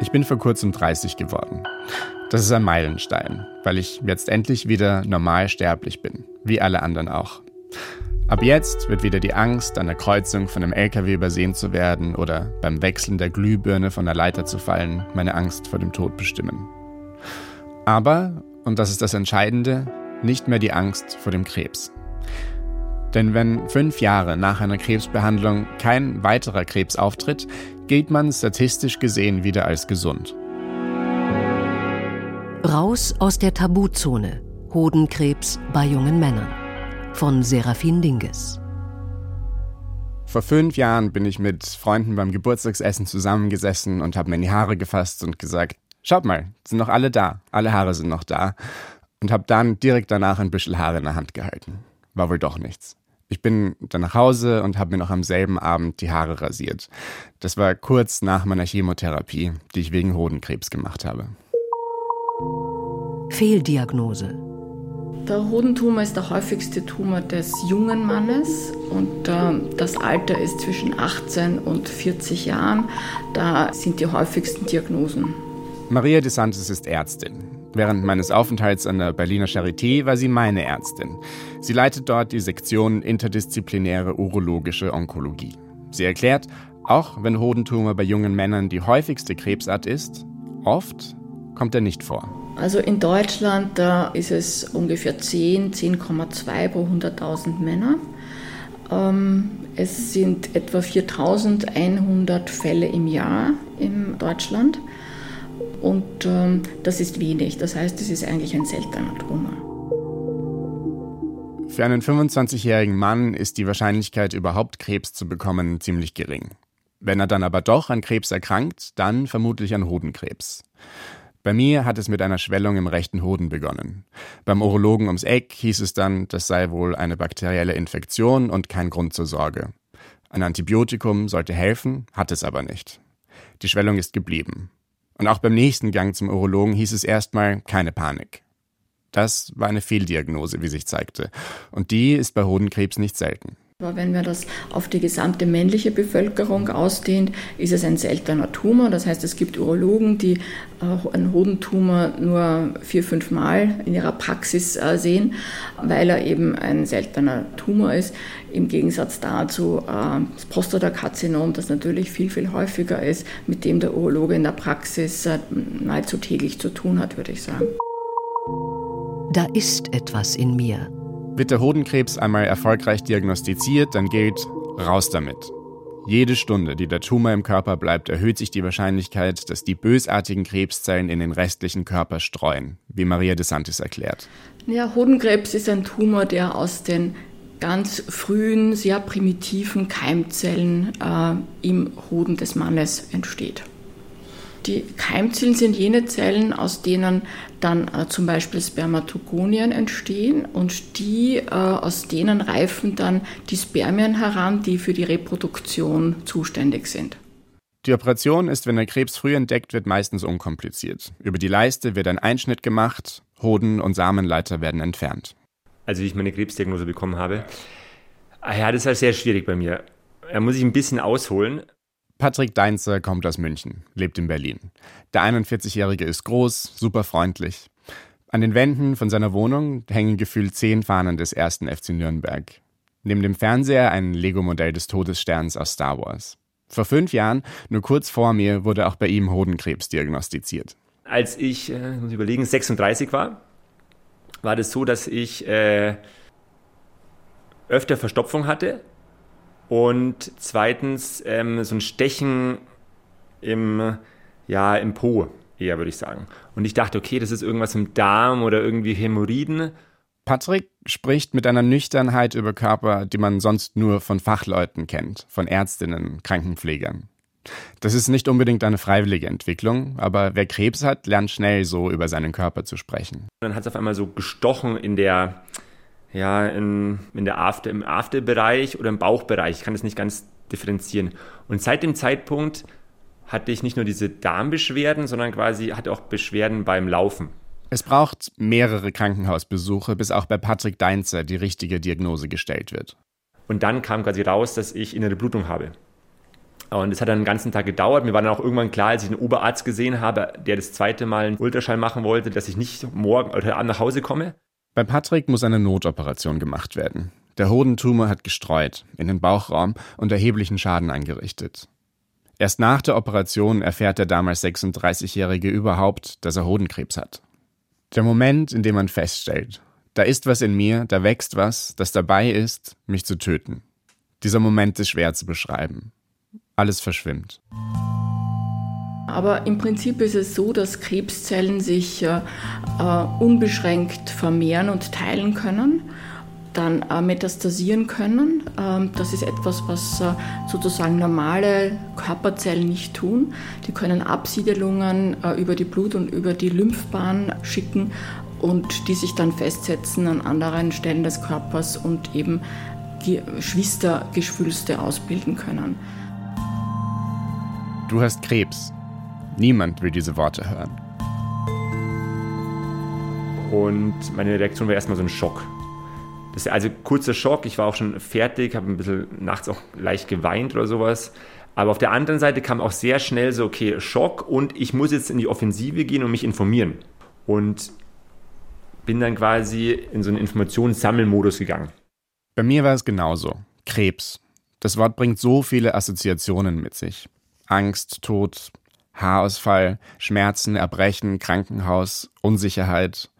Ich bin vor kurzem 30 geworden. Das ist ein Meilenstein, weil ich jetzt endlich wieder normal sterblich bin, wie alle anderen auch. Ab jetzt wird wieder die Angst, an der Kreuzung von einem LKW übersehen zu werden oder beim Wechseln der Glühbirne von der Leiter zu fallen, meine Angst vor dem Tod bestimmen. Aber, und das ist das Entscheidende, nicht mehr die Angst vor dem Krebs. Denn wenn fünf Jahre nach einer Krebsbehandlung kein weiterer Krebs auftritt, gilt man statistisch gesehen wieder als gesund. Raus aus der Tabuzone. Hodenkrebs bei jungen Männern. Von Serafin Dinges. Vor fünf Jahren bin ich mit Freunden beim Geburtstagsessen zusammengesessen und habe mir in die Haare gefasst und gesagt, schaut mal, sind noch alle da, alle Haare sind noch da. Und habe dann direkt danach ein Büschel Haare in der Hand gehalten. War wohl doch nichts. Ich bin dann nach Hause und habe mir noch am selben Abend die Haare rasiert. Das war kurz nach meiner Chemotherapie, die ich wegen Hodenkrebs gemacht habe. Fehldiagnose. Der Hodentumor ist der häufigste Tumor des jungen Mannes und äh, das Alter ist zwischen 18 und 40 Jahren. Da sind die häufigsten Diagnosen. Maria de Santos ist Ärztin. Während meines Aufenthalts an der Berliner Charité war sie meine Ärztin. Sie leitet dort die Sektion interdisziplinäre urologische Onkologie. Sie erklärt, auch wenn Hodentumor bei jungen Männern die häufigste Krebsart ist, oft kommt er nicht vor. Also in Deutschland da ist es ungefähr 10, 10,2 pro 100.000 Männer. Ähm, es sind etwa 4100 Fälle im Jahr in Deutschland. Und ähm, das ist wenig. Das heißt, es ist eigentlich ein seltener Tumor. Für einen 25-jährigen Mann ist die Wahrscheinlichkeit, überhaupt Krebs zu bekommen, ziemlich gering. Wenn er dann aber doch an Krebs erkrankt, dann vermutlich an Hodenkrebs. Bei mir hat es mit einer Schwellung im rechten Hoden begonnen. Beim Urologen ums Eck hieß es dann, das sei wohl eine bakterielle Infektion und kein Grund zur Sorge. Ein Antibiotikum sollte helfen, hat es aber nicht. Die Schwellung ist geblieben. Und auch beim nächsten Gang zum Urologen hieß es erstmal keine Panik. Das war eine Fehldiagnose, wie sich zeigte. Und die ist bei Hodenkrebs nicht selten. Aber wenn man das auf die gesamte männliche Bevölkerung ausdehnt, ist es ein seltener Tumor. Das heißt, es gibt Urologen, die einen Hodentumor nur vier, fünf Mal in ihrer Praxis äh, sehen, weil er eben ein seltener Tumor ist. Im Gegensatz dazu äh, das Prostatakarzinom, das natürlich viel, viel häufiger ist, mit dem der Urologe in der Praxis äh, nahezu täglich zu tun hat, würde ich sagen. Da ist etwas in mir. Wird der Hodenkrebs einmal erfolgreich diagnostiziert, dann gilt raus damit. Jede Stunde, die der Tumor im Körper bleibt, erhöht sich die Wahrscheinlichkeit, dass die bösartigen Krebszellen in den restlichen Körper streuen, wie Maria de Santis erklärt. Ja, Hodenkrebs ist ein Tumor, der aus den ganz frühen, sehr primitiven Keimzellen äh, im Hoden des Mannes entsteht. Die Keimzellen sind jene Zellen, aus denen dann äh, zum Beispiel Spermatogonien entstehen und die, äh, aus denen reifen dann die Spermien heran, die für die Reproduktion zuständig sind. Die Operation ist, wenn der Krebs früh entdeckt wird, meistens unkompliziert. Über die Leiste wird ein Einschnitt gemacht, Hoden und Samenleiter werden entfernt. Also wie ich meine Krebsdiagnose bekommen habe, ah ja, das war sehr schwierig bei mir. Da muss ich ein bisschen ausholen. Patrick Deinzer kommt aus München, lebt in Berlin. Der 41-Jährige ist groß, super freundlich. An den Wänden von seiner Wohnung hängen gefühlt zehn Fahnen des ersten FC Nürnberg. Neben dem Fernseher ein Lego-Modell des Todessterns aus Star Wars. Vor fünf Jahren, nur kurz vor mir, wurde auch bei ihm Hodenkrebs diagnostiziert. Als ich, äh, muss ich überlegen, 36 war, war das so, dass ich äh, öfter Verstopfung hatte und zweitens ähm, so ein Stechen im, ja, im Po eher, würde ich sagen. Und ich dachte, okay, das ist irgendwas im Darm oder irgendwie Hämorrhoiden. Patrick spricht mit einer Nüchternheit über Körper, die man sonst nur von Fachleuten kennt, von Ärztinnen, Krankenpflegern. Das ist nicht unbedingt eine freiwillige Entwicklung, aber wer Krebs hat, lernt schnell so über seinen Körper zu sprechen. Dann hat es auf einmal so gestochen in der, ja, in, in der After, im After-Bereich oder im Bauchbereich. Ich kann das nicht ganz differenzieren. Und seit dem Zeitpunkt hatte ich nicht nur diese Darmbeschwerden, sondern quasi hatte auch Beschwerden beim Laufen. Es braucht mehrere Krankenhausbesuche, bis auch bei Patrick Deinzer die richtige Diagnose gestellt wird. Und dann kam quasi raus, dass ich innere Blutung habe. Und es hat dann den ganzen Tag gedauert. Mir war dann auch irgendwann klar, als ich einen Oberarzt gesehen habe, der das zweite Mal einen Ultraschall machen wollte, dass ich nicht morgen oder Abend nach Hause komme. Bei Patrick muss eine Notoperation gemacht werden. Der Hodentumor hat gestreut, in den Bauchraum und erheblichen Schaden angerichtet. Erst nach der Operation erfährt der damals 36-Jährige überhaupt, dass er Hodenkrebs hat. Der Moment, in dem man feststellt, da ist was in mir, da wächst was, das dabei ist, mich zu töten. Dieser Moment ist schwer zu beschreiben. Alles verschwimmt. Aber im Prinzip ist es so, dass Krebszellen sich äh, äh, unbeschränkt vermehren und teilen können, dann äh, metastasieren können. Ähm, das ist etwas, was äh, sozusagen normale Körperzellen nicht tun. Die können Absiedelungen äh, über die Blut- und über die Lymphbahn schicken und die sich dann festsetzen an anderen Stellen des Körpers und eben Geschwistergeschwülste ausbilden können. Du hast Krebs. Niemand will diese Worte hören. Und meine Reaktion war erstmal so ein Schock. Das ist also kurzer Schock. Ich war auch schon fertig, habe ein bisschen nachts auch leicht geweint oder sowas. Aber auf der anderen Seite kam auch sehr schnell so, okay, Schock und ich muss jetzt in die Offensive gehen und mich informieren. Und bin dann quasi in so einen Informationssammelmodus gegangen. Bei mir war es genauso. Krebs. Das Wort bringt so viele Assoziationen mit sich. Angst, Tod, Haarausfall, Schmerzen, Erbrechen, Krankenhaus, Unsicherheit.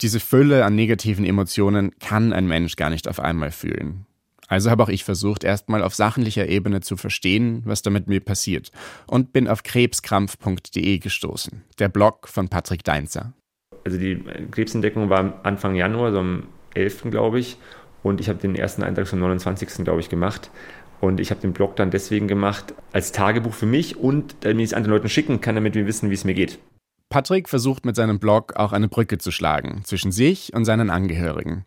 Diese Fülle an negativen Emotionen kann ein Mensch gar nicht auf einmal fühlen. Also habe auch ich versucht, erstmal auf sachlicher Ebene zu verstehen, was damit mir passiert, und bin auf krebskrampf.de gestoßen, der Blog von Patrick Deinzer. Also die Krebsentdeckung war Anfang Januar, so am 11. glaube ich, und ich habe den ersten Eintrag zum 29. glaube ich gemacht. Und ich habe den Blog dann deswegen gemacht als Tagebuch für mich und damit ich es anderen Leuten schicken kann, damit wir wissen, wie es mir geht. Patrick versucht mit seinem Blog auch eine Brücke zu schlagen zwischen sich und seinen Angehörigen.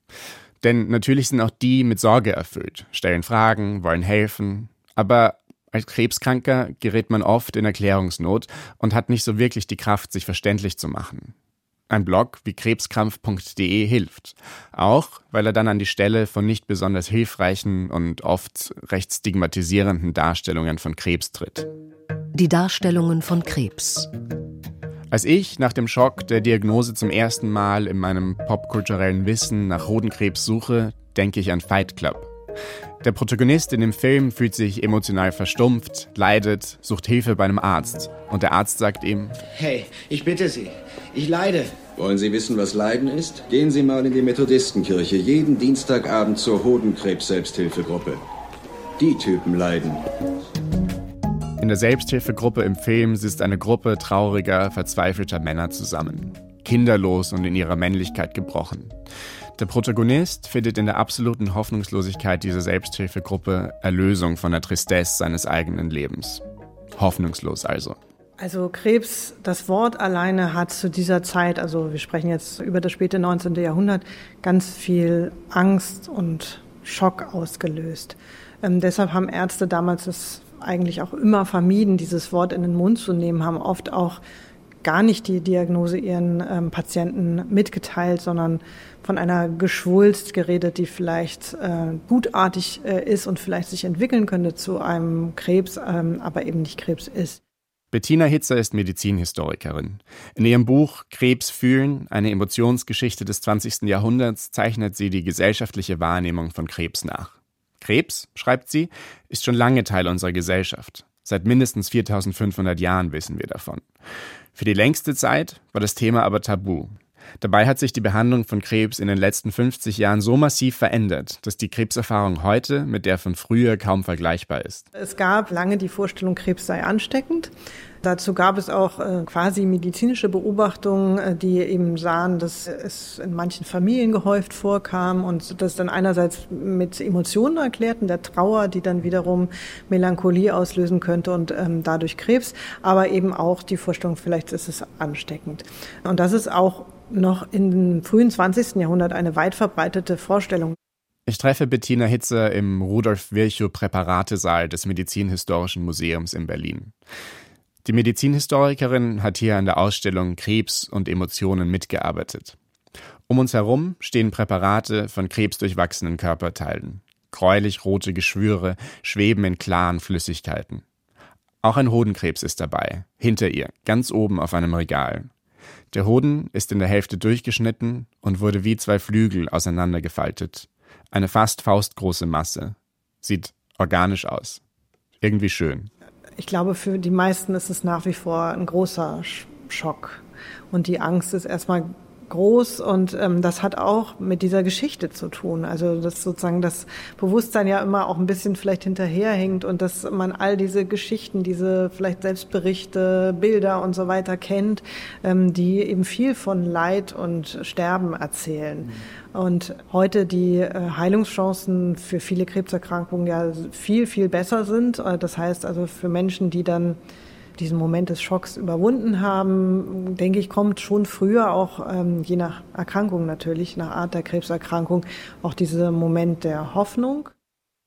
Denn natürlich sind auch die mit Sorge erfüllt, stellen Fragen, wollen helfen. Aber als Krebskranker gerät man oft in Erklärungsnot und hat nicht so wirklich die Kraft, sich verständlich zu machen. Ein Blog wie krebskrampf.de hilft. Auch, weil er dann an die Stelle von nicht besonders hilfreichen und oft recht stigmatisierenden Darstellungen von Krebs tritt. Die Darstellungen von Krebs. Als ich nach dem Schock der Diagnose zum ersten Mal in meinem popkulturellen Wissen nach Hodenkrebs suche, denke ich an Fight Club. Der Protagonist in dem Film fühlt sich emotional verstumpft, leidet, sucht Hilfe bei einem Arzt. Und der Arzt sagt ihm, Hey, ich bitte Sie, ich leide. Wollen Sie wissen, was Leiden ist? Gehen Sie mal in die Methodistenkirche jeden Dienstagabend zur Hodenkrebs-Selbsthilfegruppe. Die Typen leiden. In der Selbsthilfegruppe im Film sitzt eine Gruppe trauriger, verzweifelter Männer zusammen. Kinderlos und in ihrer Männlichkeit gebrochen. Der Protagonist findet in der absoluten Hoffnungslosigkeit dieser Selbsthilfegruppe Erlösung von der Tristesse seines eigenen Lebens. Hoffnungslos also. Also Krebs, das Wort alleine hat zu dieser Zeit, also wir sprechen jetzt über das späte 19. Jahrhundert, ganz viel Angst und Schock ausgelöst. Ähm, deshalb haben Ärzte damals es eigentlich auch immer vermieden, dieses Wort in den Mund zu nehmen, haben oft auch gar nicht die Diagnose ihren ähm, Patienten mitgeteilt, sondern von einer Geschwulst geredet, die vielleicht äh, gutartig äh, ist und vielleicht sich entwickeln könnte zu einem Krebs, ähm, aber eben nicht Krebs ist. Bettina Hitzer ist Medizinhistorikerin. In ihrem Buch Krebs fühlen, eine Emotionsgeschichte des 20. Jahrhunderts, zeichnet sie die gesellschaftliche Wahrnehmung von Krebs nach. Krebs, schreibt sie, ist schon lange Teil unserer Gesellschaft. Seit mindestens 4500 Jahren wissen wir davon. Für die längste Zeit war das Thema aber tabu. Dabei hat sich die Behandlung von Krebs in den letzten 50 Jahren so massiv verändert, dass die Krebserfahrung heute mit der von früher kaum vergleichbar ist. Es gab lange die Vorstellung, Krebs sei ansteckend. Dazu gab es auch äh, quasi medizinische Beobachtungen, äh, die eben sahen, dass es in manchen Familien gehäuft vorkam und das dann einerseits mit Emotionen erklärten, der Trauer, die dann wiederum Melancholie auslösen könnte und ähm, dadurch Krebs, aber eben auch die Vorstellung, vielleicht ist es ansteckend. Und das ist auch noch im frühen 20. Jahrhundert eine weit verbreitete Vorstellung. Ich treffe Bettina Hitzer im Rudolf Virchow Präparatesaal des Medizinhistorischen Museums in Berlin. Die Medizinhistorikerin hat hier an der Ausstellung Krebs und Emotionen mitgearbeitet. Um uns herum stehen Präparate von krebsdurchwachsenen Körperteilen. Gräulich rote Geschwüre schweben in klaren Flüssigkeiten. Auch ein Hodenkrebs ist dabei, hinter ihr, ganz oben auf einem Regal. Der Hoden ist in der Hälfte durchgeschnitten und wurde wie zwei Flügel auseinandergefaltet. Eine fast faustgroße Masse. Sieht organisch aus. Irgendwie schön. Ich glaube, für die meisten ist es nach wie vor ein großer Schock. Und die Angst ist erstmal groß und ähm, das hat auch mit dieser Geschichte zu tun. Also dass sozusagen das Bewusstsein ja immer auch ein bisschen vielleicht hinterherhängt und dass man all diese Geschichten, diese vielleicht Selbstberichte, Bilder und so weiter kennt, ähm, die eben viel von Leid und Sterben erzählen. Mhm. Und heute die äh, Heilungschancen für viele Krebserkrankungen ja viel, viel besser sind. Äh, das heißt also für Menschen, die dann diesen Moment des Schocks überwunden haben, denke ich, kommt schon früher auch, ähm, je nach Erkrankung natürlich, nach Art der Krebserkrankung, auch dieser Moment der Hoffnung.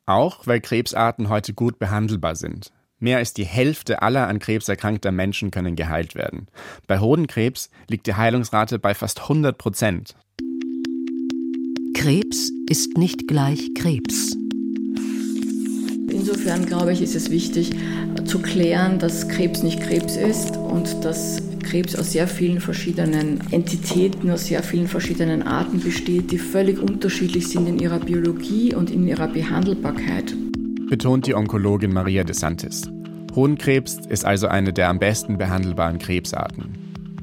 Auch weil Krebsarten heute gut behandelbar sind. Mehr als die Hälfte aller an Krebs erkrankter Menschen können geheilt werden. Bei Hodenkrebs liegt die Heilungsrate bei fast 100 Prozent. Krebs ist nicht gleich Krebs. Insofern glaube ich, ist es wichtig zu klären, dass Krebs nicht Krebs ist und dass Krebs aus sehr vielen verschiedenen Entitäten, aus sehr vielen verschiedenen Arten besteht, die völlig unterschiedlich sind in ihrer Biologie und in ihrer Behandelbarkeit. Betont die Onkologin Maria de Santis. Hohenkrebs ist also eine der am besten behandelbaren Krebsarten.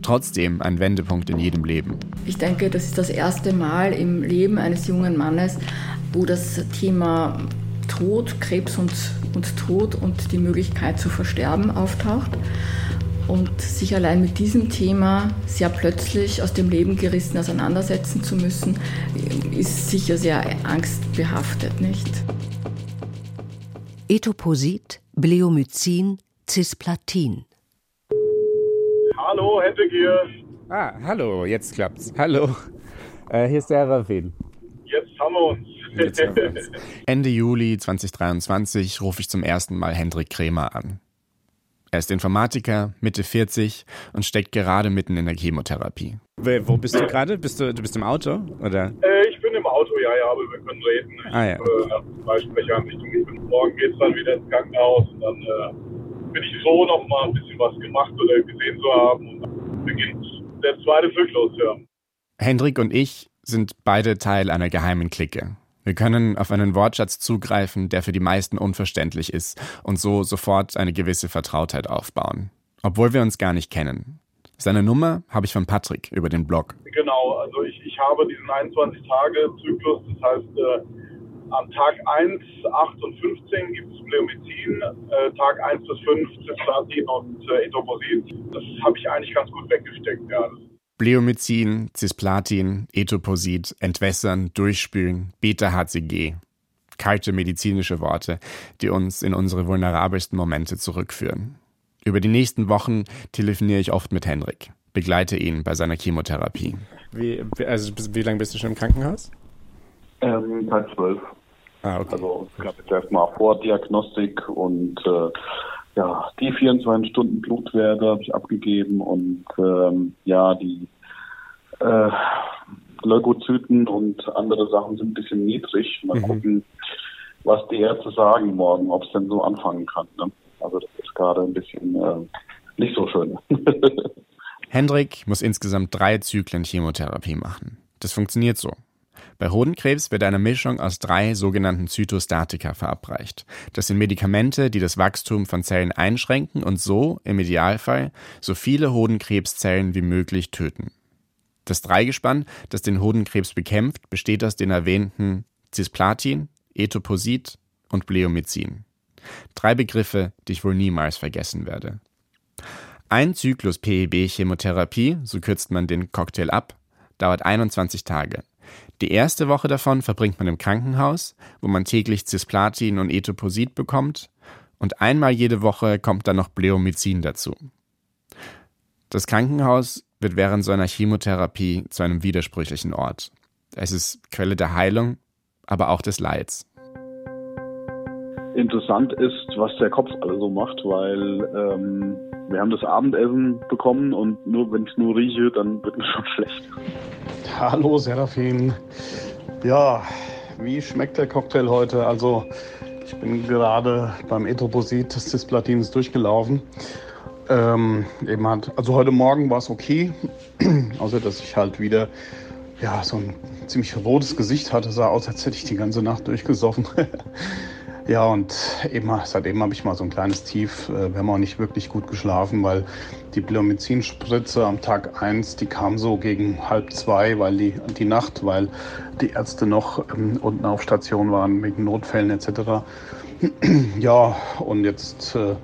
Trotzdem ein Wendepunkt in jedem Leben. Ich denke, das ist das erste Mal im Leben eines jungen Mannes, wo das Thema Tod, Krebs und, und Tod und die Möglichkeit zu versterben auftaucht. Und sich allein mit diesem Thema sehr plötzlich aus dem Leben gerissen auseinandersetzen zu müssen, ist sicher sehr angstbehaftet, nicht? Etoposit, Bleomycin, Cisplatin. Hallo, Hedwig hier. Ah, hallo, jetzt klappt's. Hallo. Äh, hier ist der Ravin. Jetzt haben wir uns. Ende Juli 2023 rufe ich zum ersten Mal Hendrik Krämer an. Er ist Informatiker, Mitte 40 und steckt gerade mitten in der Chemotherapie. Wo bist du gerade? Bist du, du bist im Auto? Oder? Äh, ich bin im Auto, ja, ja, aber wir können reden. Ich ah, ja. äh, Freisprecheransichtung. Morgen geht es dann wieder ins Krankenhaus und dann äh, bin ich froh, noch mal ein bisschen was gemacht oder gesehen zu haben. Und dann beginnt der zweite Zyklus, ja. Hendrik und ich sind beide Teil einer geheimen Clique. Wir können auf einen Wortschatz zugreifen, der für die meisten unverständlich ist und so sofort eine gewisse Vertrautheit aufbauen, obwohl wir uns gar nicht kennen. Seine Nummer habe ich von Patrick über den Blog. Genau, also ich, ich habe diesen 21-Tage-Zyklus, das heißt, äh, am Tag 1, 8 und 15 gibt es Bleomycin, äh, Tag 1 bis 5 Cisplatin und äh, Etoposit. Das habe ich eigentlich ganz gut weggesteckt, ja. Bleomycin, Cisplatin, Etoposit, entwässern, durchspülen, Beta-HCG. Kalte medizinische Worte, die uns in unsere vulnerabelsten Momente zurückführen. Über die nächsten Wochen telefoniere ich oft mit Henrik, begleite ihn bei seiner Chemotherapie. Wie, also, wie lange bist du schon im Krankenhaus? Ähm, seit zwölf. Ah, okay. Also es gab jetzt erstmal Vordiagnostik und äh, ja, die 24 Stunden Blutwerte habe ich abgegeben und ähm, ja, die äh, Leukozyten und andere Sachen sind ein bisschen niedrig. Mal mhm. gucken, was die Ärzte sagen morgen, ob es denn so anfangen kann. Ne? Also das ist gerade ein bisschen äh, nicht so schön. Hendrik muss insgesamt drei Zyklen Chemotherapie machen. Das funktioniert so. Bei Hodenkrebs wird eine Mischung aus drei sogenannten Zytostatika verabreicht. Das sind Medikamente, die das Wachstum von Zellen einschränken und so, im Idealfall, so viele Hodenkrebszellen wie möglich töten. Das Dreigespann, das den Hodenkrebs bekämpft, besteht aus den erwähnten Cisplatin, Etoposit und Bleomycin. Drei Begriffe, die ich wohl niemals vergessen werde. Ein Zyklus PEB-Chemotherapie, so kürzt man den Cocktail ab, dauert 21 Tage. Die erste Woche davon verbringt man im Krankenhaus, wo man täglich Cisplatin und Etoposit bekommt, und einmal jede Woche kommt dann noch Bleomycin dazu. Das Krankenhaus wird während so einer Chemotherapie zu einem widersprüchlichen Ort. Es ist Quelle der Heilung, aber auch des Leids. Interessant ist, was der Kopf alle so macht, weil ähm, wir haben das Abendessen bekommen und nur wenn ich nur rieche, dann wird mir schon schlecht. Hallo Serafin. Ja, wie schmeckt der Cocktail heute? Also Ich bin gerade beim Erythroposit des Cisplatins durchgelaufen. Ähm, eben hat, also heute Morgen war es okay, außer dass ich halt wieder ja, so ein ziemlich rotes Gesicht hatte, sah aus, als hätte ich die ganze Nacht durchgesoffen. ja, und eben, seitdem habe ich mal so ein kleines Tief. Äh, wir haben auch nicht wirklich gut geschlafen, weil die Bleomycin-Spritze am Tag 1, die kam so gegen halb zwei, weil die, die Nacht, weil die Ärzte noch ähm, unten auf Station waren wegen Notfällen etc. ja, und jetzt äh,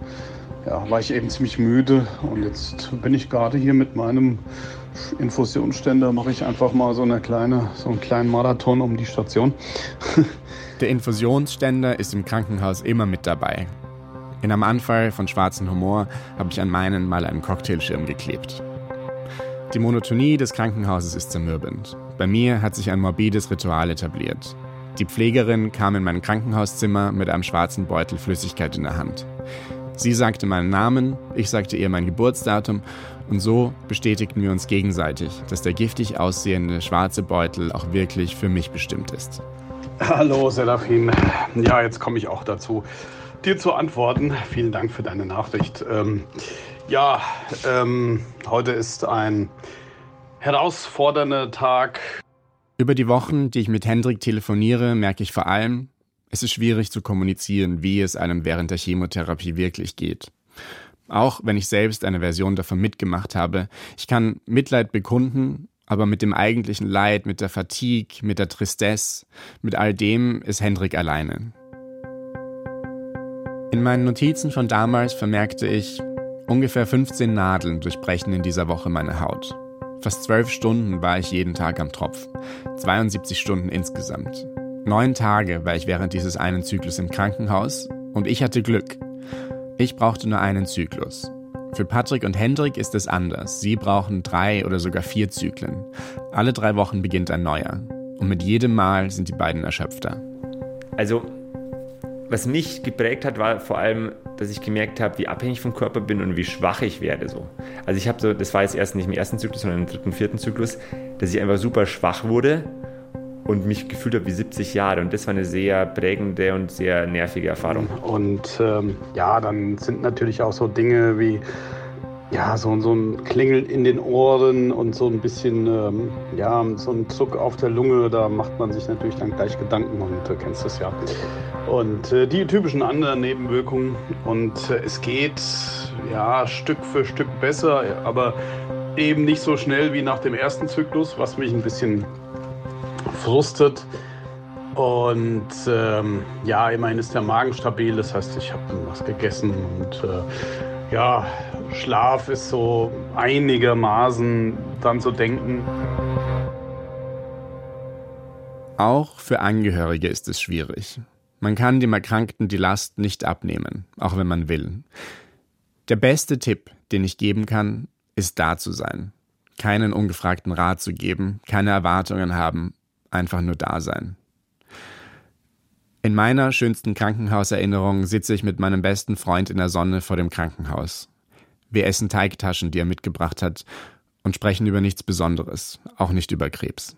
ja, war ich eben ziemlich müde und jetzt bin ich gerade hier mit meinem Infusionsständer, mache ich einfach mal so, eine kleine, so einen kleinen Marathon um die Station. Der Infusionsständer ist im Krankenhaus immer mit dabei. In einem Anfall von schwarzem Humor habe ich an meinen mal einen Cocktailschirm geklebt. Die Monotonie des Krankenhauses ist zermürbend. Bei mir hat sich ein morbides Ritual etabliert. Die Pflegerin kam in mein Krankenhauszimmer mit einem schwarzen Beutel Flüssigkeit in der Hand. Sie sagte meinen Namen, ich sagte ihr mein Geburtsdatum und so bestätigten wir uns gegenseitig, dass der giftig aussehende schwarze Beutel auch wirklich für mich bestimmt ist. Hallo Serafin. Ja, jetzt komme ich auch dazu, dir zu antworten. Vielen Dank für deine Nachricht. Ähm, ja, ähm, heute ist ein herausfordernder Tag. Über die Wochen, die ich mit Hendrik telefoniere, merke ich vor allem, es ist schwierig zu kommunizieren, wie es einem während der Chemotherapie wirklich geht. Auch wenn ich selbst eine Version davon mitgemacht habe, ich kann Mitleid bekunden, aber mit dem eigentlichen Leid, mit der Fatigue, mit der Tristesse, mit all dem ist Hendrik alleine. In meinen Notizen von damals vermerkte ich, ungefähr 15 Nadeln durchbrechen in dieser Woche meine Haut. Fast zwölf Stunden war ich jeden Tag am Tropf, 72 Stunden insgesamt. Neun Tage war ich während dieses einen Zyklus im Krankenhaus und ich hatte Glück. Ich brauchte nur einen Zyklus. Für Patrick und Hendrik ist es anders. Sie brauchen drei oder sogar vier Zyklen. Alle drei Wochen beginnt ein neuer. Und mit jedem Mal sind die beiden erschöpfter. Also, was mich geprägt hat, war vor allem, dass ich gemerkt habe, wie abhängig vom Körper bin und wie schwach ich werde. So. Also ich habe so, das war jetzt erst nicht im ersten Zyklus, sondern im dritten, vierten Zyklus, dass ich einfach super schwach wurde und mich gefühlt habe wie 70 Jahre. Und das war eine sehr prägende und sehr nervige Erfahrung. Und ähm, ja, dann sind natürlich auch so Dinge wie ja, so, so ein Klingeln in den Ohren und so ein bisschen, ähm, ja, so ein Zuck auf der Lunge, da macht man sich natürlich dann gleich Gedanken und du kennst es ja. Und äh, die typischen anderen Nebenwirkungen und äh, es geht, ja, Stück für Stück besser, aber eben nicht so schnell wie nach dem ersten Zyklus, was mich ein bisschen frustet. Und ähm, ja, immerhin ist der Magen stabil, das heißt, ich habe was gegessen und äh, ja, Schlaf ist so einigermaßen dann zu denken. Auch für Angehörige ist es schwierig. Man kann dem Erkrankten die Last nicht abnehmen, auch wenn man will. Der beste Tipp, den ich geben kann, ist da zu sein. Keinen ungefragten Rat zu geben, keine Erwartungen haben, einfach nur da sein. In meiner schönsten Krankenhauserinnerung sitze ich mit meinem besten Freund in der Sonne vor dem Krankenhaus. Wir essen Teigtaschen, die er mitgebracht hat, und sprechen über nichts Besonderes, auch nicht über Krebs.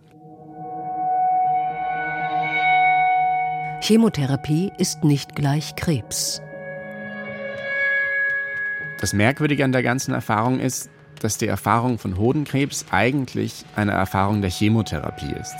Chemotherapie ist nicht gleich Krebs. Das Merkwürdige an der ganzen Erfahrung ist, dass die Erfahrung von Hodenkrebs eigentlich eine Erfahrung der Chemotherapie ist.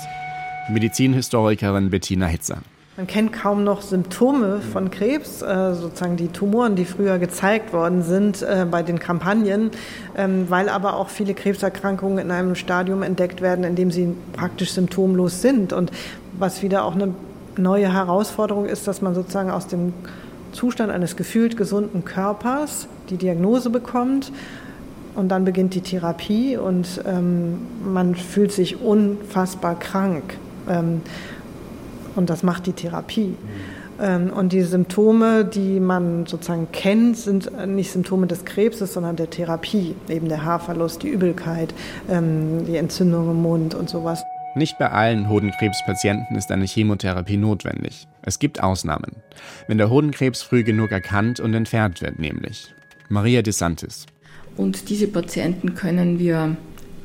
Medizinhistorikerin Bettina Hitzer. Man kennt kaum noch Symptome von Krebs, äh, sozusagen die Tumoren, die früher gezeigt worden sind äh, bei den Kampagnen, ähm, weil aber auch viele Krebserkrankungen in einem Stadium entdeckt werden, in dem sie praktisch symptomlos sind. Und was wieder auch eine neue Herausforderung ist, dass man sozusagen aus dem Zustand eines gefühlt gesunden Körpers die Diagnose bekommt und dann beginnt die Therapie und ähm, man fühlt sich unfassbar krank. Ähm, und das macht die Therapie. Ähm, und die Symptome, die man sozusagen kennt, sind nicht Symptome des Krebses, sondern der Therapie. Eben der Haarverlust, die Übelkeit, ähm, die Entzündung im Mund und sowas. Nicht bei allen Hodenkrebspatienten ist eine Chemotherapie notwendig. Es gibt Ausnahmen. Wenn der Hodenkrebs früh genug erkannt und entfernt wird, nämlich. Maria DeSantis. Und diese Patienten können wir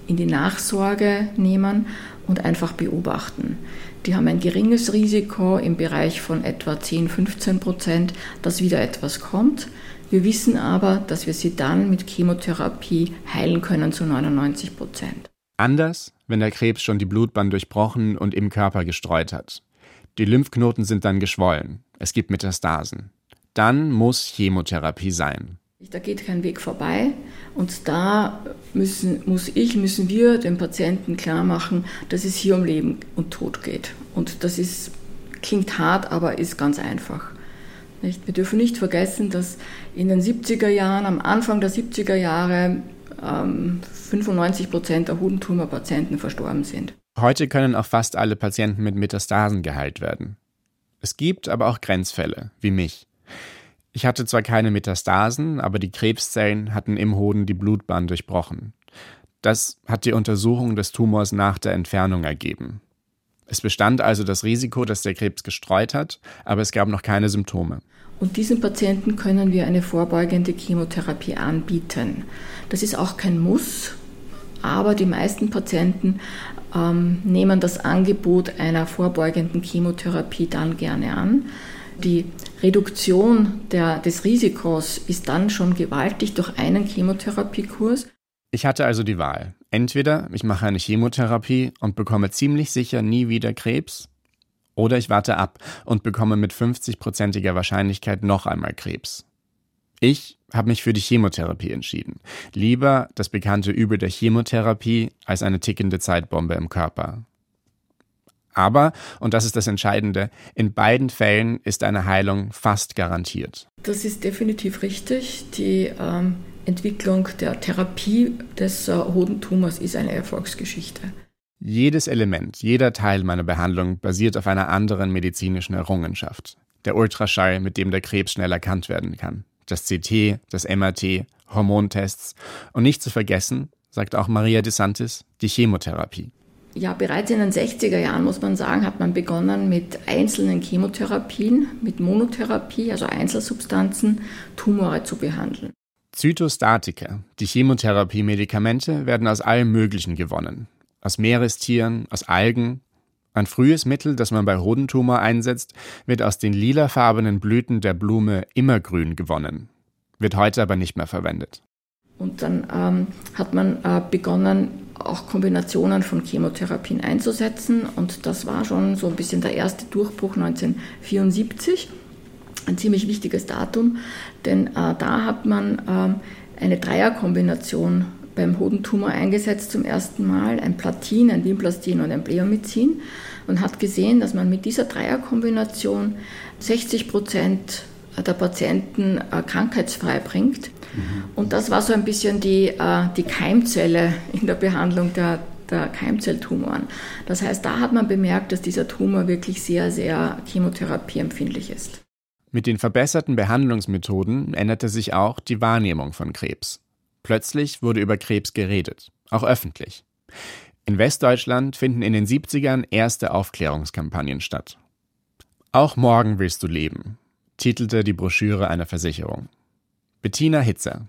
in die Nachsorge nehmen und einfach beobachten. Die haben ein geringes Risiko im Bereich von etwa 10, 15 Prozent, dass wieder etwas kommt. Wir wissen aber, dass wir sie dann mit Chemotherapie heilen können zu 99 Prozent. Anders, wenn der Krebs schon die Blutbahn durchbrochen und im Körper gestreut hat. Die Lymphknoten sind dann geschwollen. Es gibt Metastasen. Dann muss Chemotherapie sein. Da geht kein Weg vorbei und da müssen, muss ich, müssen wir den Patienten klar machen, dass es hier um Leben und Tod geht. Und das ist, klingt hart, aber ist ganz einfach. Nicht? Wir dürfen nicht vergessen, dass in den 70er Jahren, am Anfang der 70er Jahre, ähm, 95 Prozent der Hodentumorpatienten verstorben sind. Heute können auch fast alle Patienten mit Metastasen geheilt werden. Es gibt aber auch Grenzfälle, wie mich. Ich hatte zwar keine Metastasen, aber die Krebszellen hatten im Hoden die Blutbahn durchbrochen. Das hat die Untersuchung des Tumors nach der Entfernung ergeben. Es bestand also das Risiko, dass der Krebs gestreut hat, aber es gab noch keine Symptome. Und diesen Patienten können wir eine vorbeugende Chemotherapie anbieten. Das ist auch kein Muss, aber die meisten Patienten ähm, nehmen das Angebot einer vorbeugenden Chemotherapie dann gerne an. Die Reduktion der, des Risikos ist dann schon gewaltig durch einen Chemotherapiekurs. Ich hatte also die Wahl. Entweder ich mache eine Chemotherapie und bekomme ziemlich sicher nie wieder Krebs, oder ich warte ab und bekomme mit 50-prozentiger Wahrscheinlichkeit noch einmal Krebs. Ich habe mich für die Chemotherapie entschieden. Lieber das bekannte Übel der Chemotherapie als eine tickende Zeitbombe im Körper. Aber, und das ist das Entscheidende, in beiden Fällen ist eine Heilung fast garantiert. Das ist definitiv richtig. Die ähm, Entwicklung der Therapie des äh, Hodentumors ist eine Erfolgsgeschichte. Jedes Element, jeder Teil meiner Behandlung basiert auf einer anderen medizinischen Errungenschaft. Der Ultraschall, mit dem der Krebs schnell erkannt werden kann. Das CT, das MRT, Hormontests und nicht zu vergessen, sagt auch Maria De Santis, die Chemotherapie. Ja, bereits in den 60er Jahren, muss man sagen, hat man begonnen mit einzelnen Chemotherapien, mit Monotherapie, also Einzelsubstanzen, Tumore zu behandeln. Zytostatika, die Chemotherapie-Medikamente, werden aus allem Möglichen gewonnen. Aus Meerestieren, aus Algen. Ein frühes Mittel, das man bei Hodentumor einsetzt, wird aus den lilafarbenen Blüten der Blume Immergrün gewonnen, wird heute aber nicht mehr verwendet. Und dann ähm, hat man äh, begonnen, auch Kombinationen von Chemotherapien einzusetzen. Und das war schon so ein bisschen der erste Durchbruch 1974. Ein ziemlich wichtiges Datum, denn äh, da hat man äh, eine Dreierkombination beim Hodentumor eingesetzt zum ersten Mal, ein Platin, ein Vinplastin und ein Bleomycin und hat gesehen, dass man mit dieser Dreierkombination 60 Prozent der Patienten äh, krankheitsfrei bringt. Mhm. Und das war so ein bisschen die, äh, die Keimzelle in der Behandlung der, der Keimzelltumoren. Das heißt, da hat man bemerkt, dass dieser Tumor wirklich sehr, sehr chemotherapieempfindlich ist. Mit den verbesserten Behandlungsmethoden änderte sich auch die Wahrnehmung von Krebs. Plötzlich wurde über Krebs geredet, auch öffentlich. In Westdeutschland finden in den 70ern erste Aufklärungskampagnen statt. Auch morgen willst du leben, titelte die Broschüre einer Versicherung. Bettina Hitzer.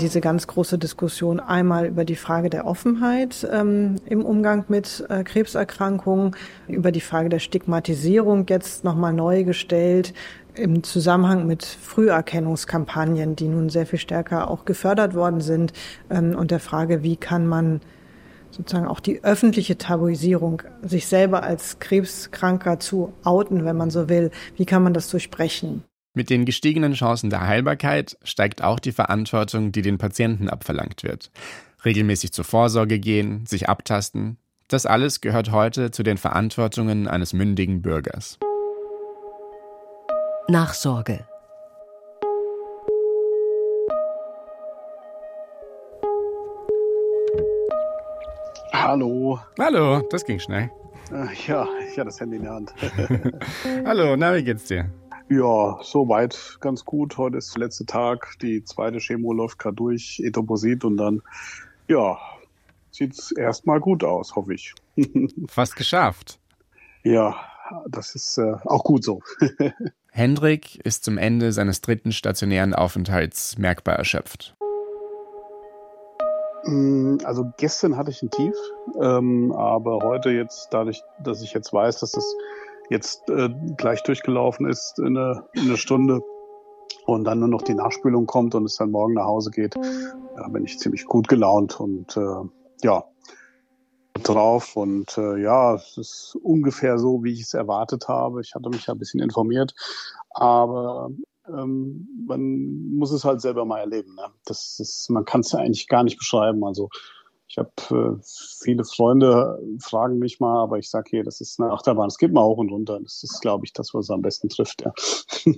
Diese ganz große Diskussion einmal über die Frage der Offenheit ähm, im Umgang mit äh, Krebserkrankungen, über die Frage der Stigmatisierung jetzt nochmal neu gestellt im Zusammenhang mit Früherkennungskampagnen, die nun sehr viel stärker auch gefördert worden sind ähm, und der Frage, wie kann man sozusagen auch die öffentliche Tabuisierung, sich selber als Krebskranker zu outen, wenn man so will, wie kann man das durchbrechen? Mit den gestiegenen Chancen der Heilbarkeit steigt auch die Verantwortung, die den Patienten abverlangt wird. Regelmäßig zur Vorsorge gehen, sich abtasten, das alles gehört heute zu den Verantwortungen eines mündigen Bürgers. Nachsorge Hallo. Hallo, das ging schnell. Äh, ja, ich hatte das Handy in der Hand. Hallo, na, wie geht's dir? Ja, soweit ganz gut. Heute ist der letzte Tag. Die zweite Chemo läuft gerade durch, Etoposit und dann, ja, sieht's erstmal gut aus, hoffe ich. Fast geschafft. Ja, das ist äh, auch gut so. Hendrik ist zum Ende seines dritten stationären Aufenthalts merkbar erschöpft. Mm, also gestern hatte ich ein Tief, ähm, aber heute jetzt, dadurch, dass ich jetzt weiß, dass das jetzt äh, gleich durchgelaufen ist in eine, in eine Stunde und dann nur noch die Nachspülung kommt und es dann morgen nach Hause geht, ja, bin ich ziemlich gut gelaunt und äh, ja, drauf und äh, ja, es ist ungefähr so, wie ich es erwartet habe. Ich hatte mich ja ein bisschen informiert, aber ähm, man muss es halt selber mal erleben. Ne? Das ist, man kann es ja eigentlich gar nicht beschreiben. Also ich habe äh, viele Freunde fragen mich mal, aber ich sage hier, das ist eine Achterbahn. Es geht mal hoch und runter. Das ist, glaube ich, das, was am besten trifft. Ja.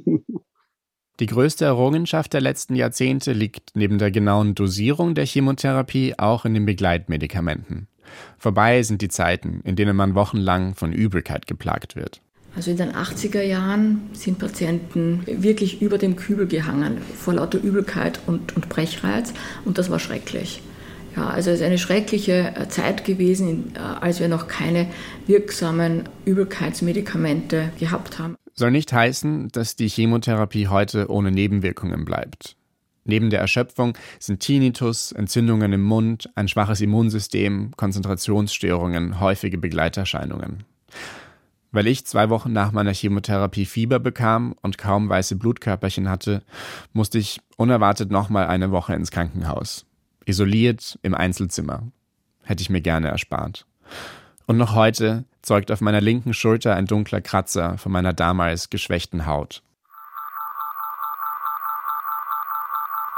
Die größte Errungenschaft der letzten Jahrzehnte liegt neben der genauen Dosierung der Chemotherapie auch in den Begleitmedikamenten. Vorbei sind die Zeiten, in denen man wochenlang von Übelkeit geplagt wird. Also in den 80er Jahren sind Patienten wirklich über dem Kübel gehangen, vor lauter Übelkeit und, und Brechreiz. Und das war schrecklich. Ja, also es ist eine schreckliche äh, Zeit gewesen, äh, als wir noch keine wirksamen Übelkeitsmedikamente gehabt haben. Soll nicht heißen, dass die Chemotherapie heute ohne Nebenwirkungen bleibt. Neben der Erschöpfung sind Tinnitus, Entzündungen im Mund, ein schwaches Immunsystem, Konzentrationsstörungen häufige Begleiterscheinungen. Weil ich zwei Wochen nach meiner Chemotherapie Fieber bekam und kaum weiße Blutkörperchen hatte, musste ich unerwartet nochmal eine Woche ins Krankenhaus. Isoliert im Einzelzimmer. Hätte ich mir gerne erspart. Und noch heute zeugt auf meiner linken Schulter ein dunkler Kratzer von meiner damals geschwächten Haut.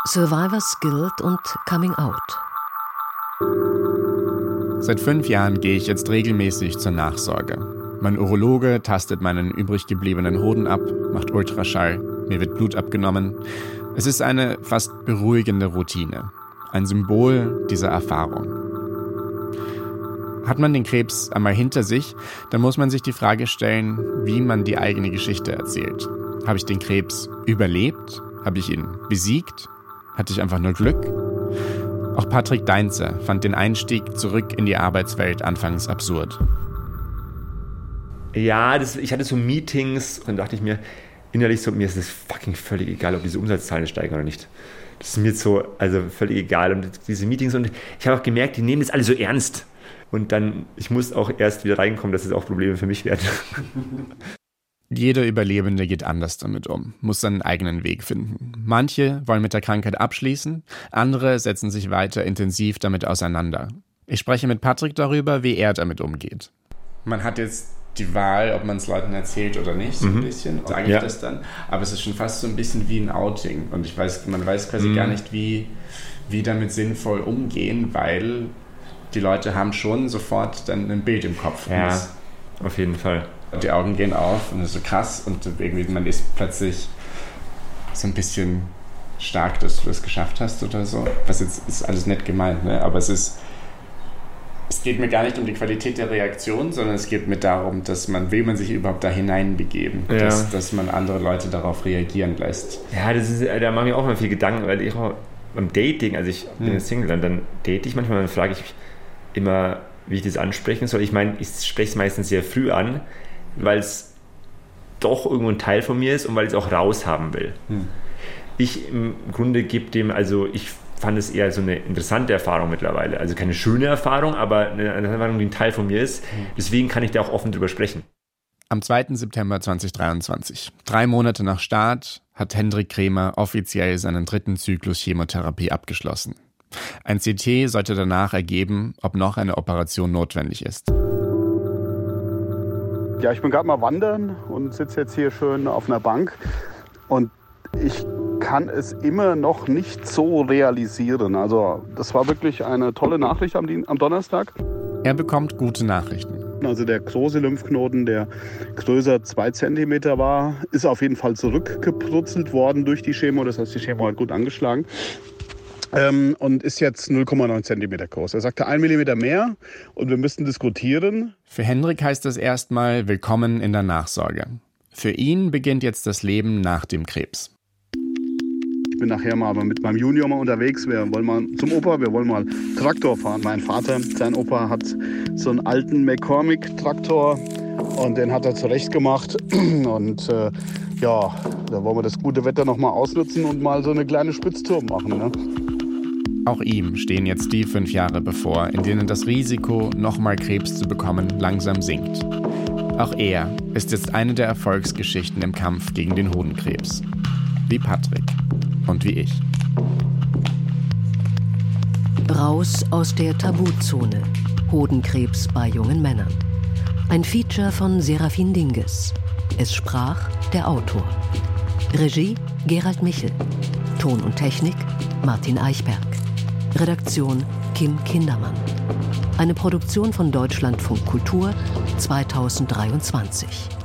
Survivors Guild und Coming Out. Seit fünf Jahren gehe ich jetzt regelmäßig zur Nachsorge. Mein Urologe tastet meinen übrig gebliebenen Hoden ab, macht Ultraschall, mir wird Blut abgenommen. Es ist eine fast beruhigende Routine, ein Symbol dieser Erfahrung. Hat man den Krebs einmal hinter sich, dann muss man sich die Frage stellen, wie man die eigene Geschichte erzählt. Habe ich den Krebs überlebt? Habe ich ihn besiegt? Hatte ich einfach nur Glück? Auch Patrick Deinzer fand den Einstieg zurück in die Arbeitswelt anfangs absurd. Ja, das, ich hatte so Meetings und dachte ich mir innerlich so, mir ist es fucking völlig egal, ob diese Umsatzzahlen steigen oder nicht. Das ist mir so, also völlig egal. Und diese Meetings und ich habe auch gemerkt, die nehmen das alle so ernst. Und dann, ich muss auch erst wieder reinkommen, dass es auch Probleme für mich werden. Jeder Überlebende geht anders damit um, muss seinen eigenen Weg finden. Manche wollen mit der Krankheit abschließen, andere setzen sich weiter intensiv damit auseinander. Ich spreche mit Patrick darüber, wie er damit umgeht. Man hat jetzt die Wahl, ob man es Leuten erzählt oder nicht, so ein mhm. bisschen. Sage ich ja. das dann. Aber es ist schon fast so ein bisschen wie ein Outing. Und ich weiß, man weiß quasi mhm. gar nicht, wie, wie damit sinnvoll umgehen, weil die Leute haben schon sofort dann ein Bild im Kopf. Ja, auf jeden Fall die Augen gehen auf und es ist so krass und irgendwie man ist plötzlich so ein bisschen stark, dass du das geschafft hast oder so. Was jetzt ist alles nett gemeint, ne? aber es ist es geht mir gar nicht um die Qualität der Reaktion, sondern es geht mir darum, dass man, will man sich überhaupt da hineinbegeben, ja. dass, dass man andere Leute darauf reagieren lässt. Ja, das ist, da mache ich auch mal viel Gedanken, weil ich auch beim Dating, also ich bin hm. Single, dann, dann date ich manchmal, dann frage ich mich immer, wie ich das ansprechen soll. Ich meine, ich spreche es meistens sehr früh an, weil es doch irgendwo ein Teil von mir ist und weil ich es auch raushaben will. Hm. Ich im Grunde gebe dem, also ich fand es eher so eine interessante Erfahrung mittlerweile. Also keine schöne Erfahrung, aber eine Erfahrung, die ein Teil von mir ist. Hm. Deswegen kann ich da auch offen drüber sprechen. Am 2. September 2023, drei Monate nach Start, hat Hendrik Kremer offiziell seinen dritten Zyklus Chemotherapie abgeschlossen. Ein CT sollte danach ergeben, ob noch eine Operation notwendig ist. Ja, ich bin gerade mal wandern und sitze jetzt hier schön auf einer Bank. Und ich kann es immer noch nicht so realisieren. Also das war wirklich eine tolle Nachricht am, am Donnerstag. Er bekommt gute Nachrichten. Also der große Lymphknoten, der größer zwei Zentimeter war, ist auf jeden Fall zurückgeprutzelt worden durch die Chemo. Das heißt, die Chemo hat gut angeschlagen ähm, und ist jetzt 0,9 cm groß. Er sagte 1 mm mehr und wir müssten diskutieren. Für Hendrik heißt das erstmal Willkommen in der Nachsorge. Für ihn beginnt jetzt das Leben nach dem Krebs. Ich bin nachher mal mit meinem Junior mal unterwegs. Wir wollen mal zum Opa, wir wollen mal Traktor fahren. Mein Vater, sein Opa hat so einen alten McCormick-Traktor und den hat er zurecht gemacht. Und äh, ja, da wollen wir das gute Wetter noch mal ausnutzen und mal so eine kleine Spitztour machen. Ne? Auch ihm stehen jetzt die fünf Jahre bevor, in denen das Risiko, nochmal Krebs zu bekommen, langsam sinkt. Auch er ist jetzt eine der Erfolgsgeschichten im Kampf gegen den Hodenkrebs. Wie Patrick und wie ich. Raus aus der Tabuzone. Hodenkrebs bei jungen Männern. Ein Feature von Serafin Dinges. Es sprach der Autor. Regie Gerald Michel. Ton und Technik Martin Eichberg. Redaktion Kim Kindermann. Eine Produktion von Deutschlandfunk Kultur 2023.